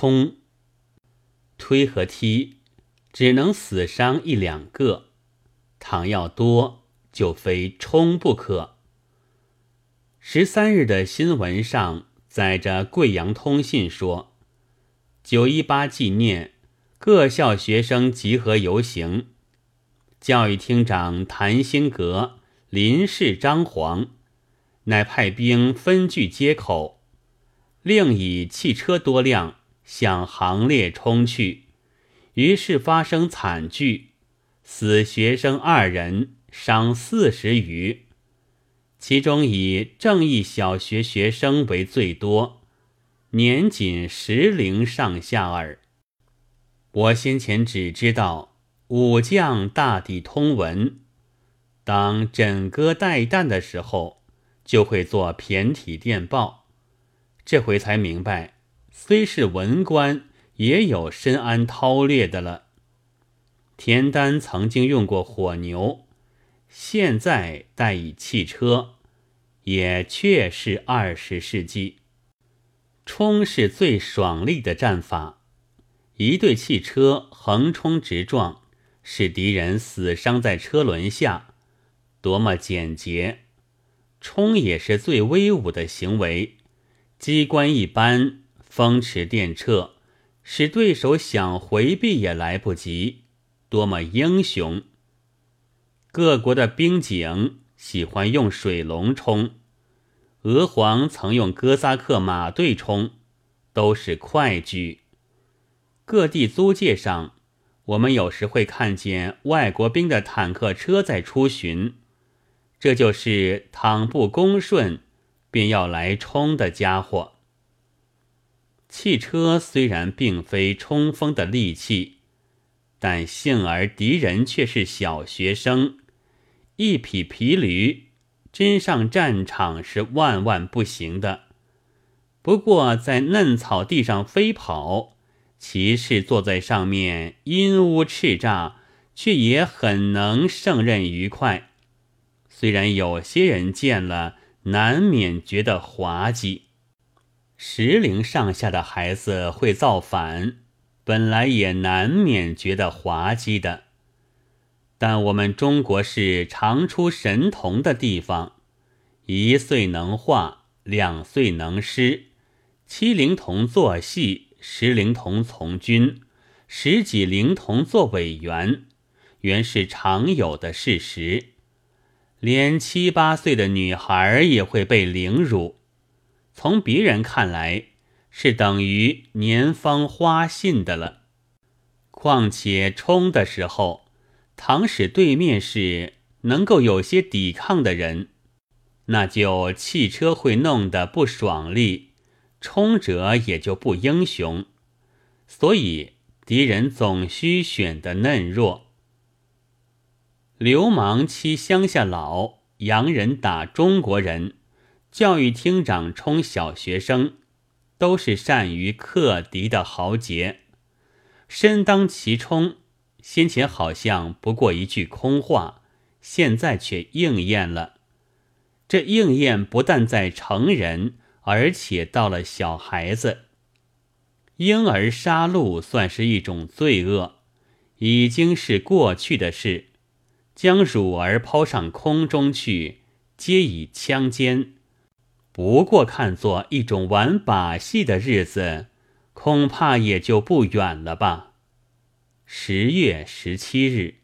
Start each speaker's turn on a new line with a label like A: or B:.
A: 冲。推和踢只能死伤一两个，倘要多，就非冲不可。十三日的新闻上载着贵阳通信说，九一八纪念，各校学生集合游行。教育厅长谭兴阁临事张皇，乃派兵分据街口，另以汽车多辆向行列冲去。于是发生惨剧，死学生二人，伤四十余，其中以正义小学学生为最多，年仅十龄上下耳。我先前只知道。武将大抵通文，当枕戈待旦的时候，就会做骈体电报。这回才明白，虽是文官，也有深谙韬略的了。田丹曾经用过火牛，现在代以汽车，也确是二十世纪。冲是最爽利的战法，一队汽车横冲直撞。使敌人死伤在车轮下，多么简洁！冲也是最威武的行为，机关一般，风驰电掣，使对手想回避也来不及，多么英雄！各国的兵警喜欢用水龙冲，俄皇曾用哥萨克马队冲，都是快举。各地租界上。我们有时会看见外国兵的坦克车在出巡，这就是倘不恭顺，便要来冲的家伙。汽车虽然并非冲锋的利器，但幸而敌人却是小学生，一匹皮驴真上战场是万万不行的。不过在嫩草地上飞跑。骑士坐在上面，阴污叱咤，却也很能胜任愉快。虽然有些人见了，难免觉得滑稽。十龄上下的孩子会造反，本来也难免觉得滑稽的。但我们中国是常出神童的地方，一岁能画，两岁能诗，七龄童做戏。十龄童从军，十几龄童做委员，原是常有的事实。连七八岁的女孩也会被凌辱，从别人看来是等于年方花信的了。况且冲的时候，倘使对面是能够有些抵抗的人，那就汽车会弄得不爽利。冲者也就不英雄，所以敌人总需选的嫩弱。流氓欺乡下老，洋人打中国人，教育厅长冲小学生，都是善于克敌的豪杰。身当其冲，先前好像不过一句空话，现在却应验了。这应验不但在成人。而且到了小孩子，婴儿杀戮算是一种罪恶，已经是过去的事。将乳儿抛上空中去，皆以枪尖，不过看作一种玩把戏的日子，恐怕也就不远了吧。十月十七日。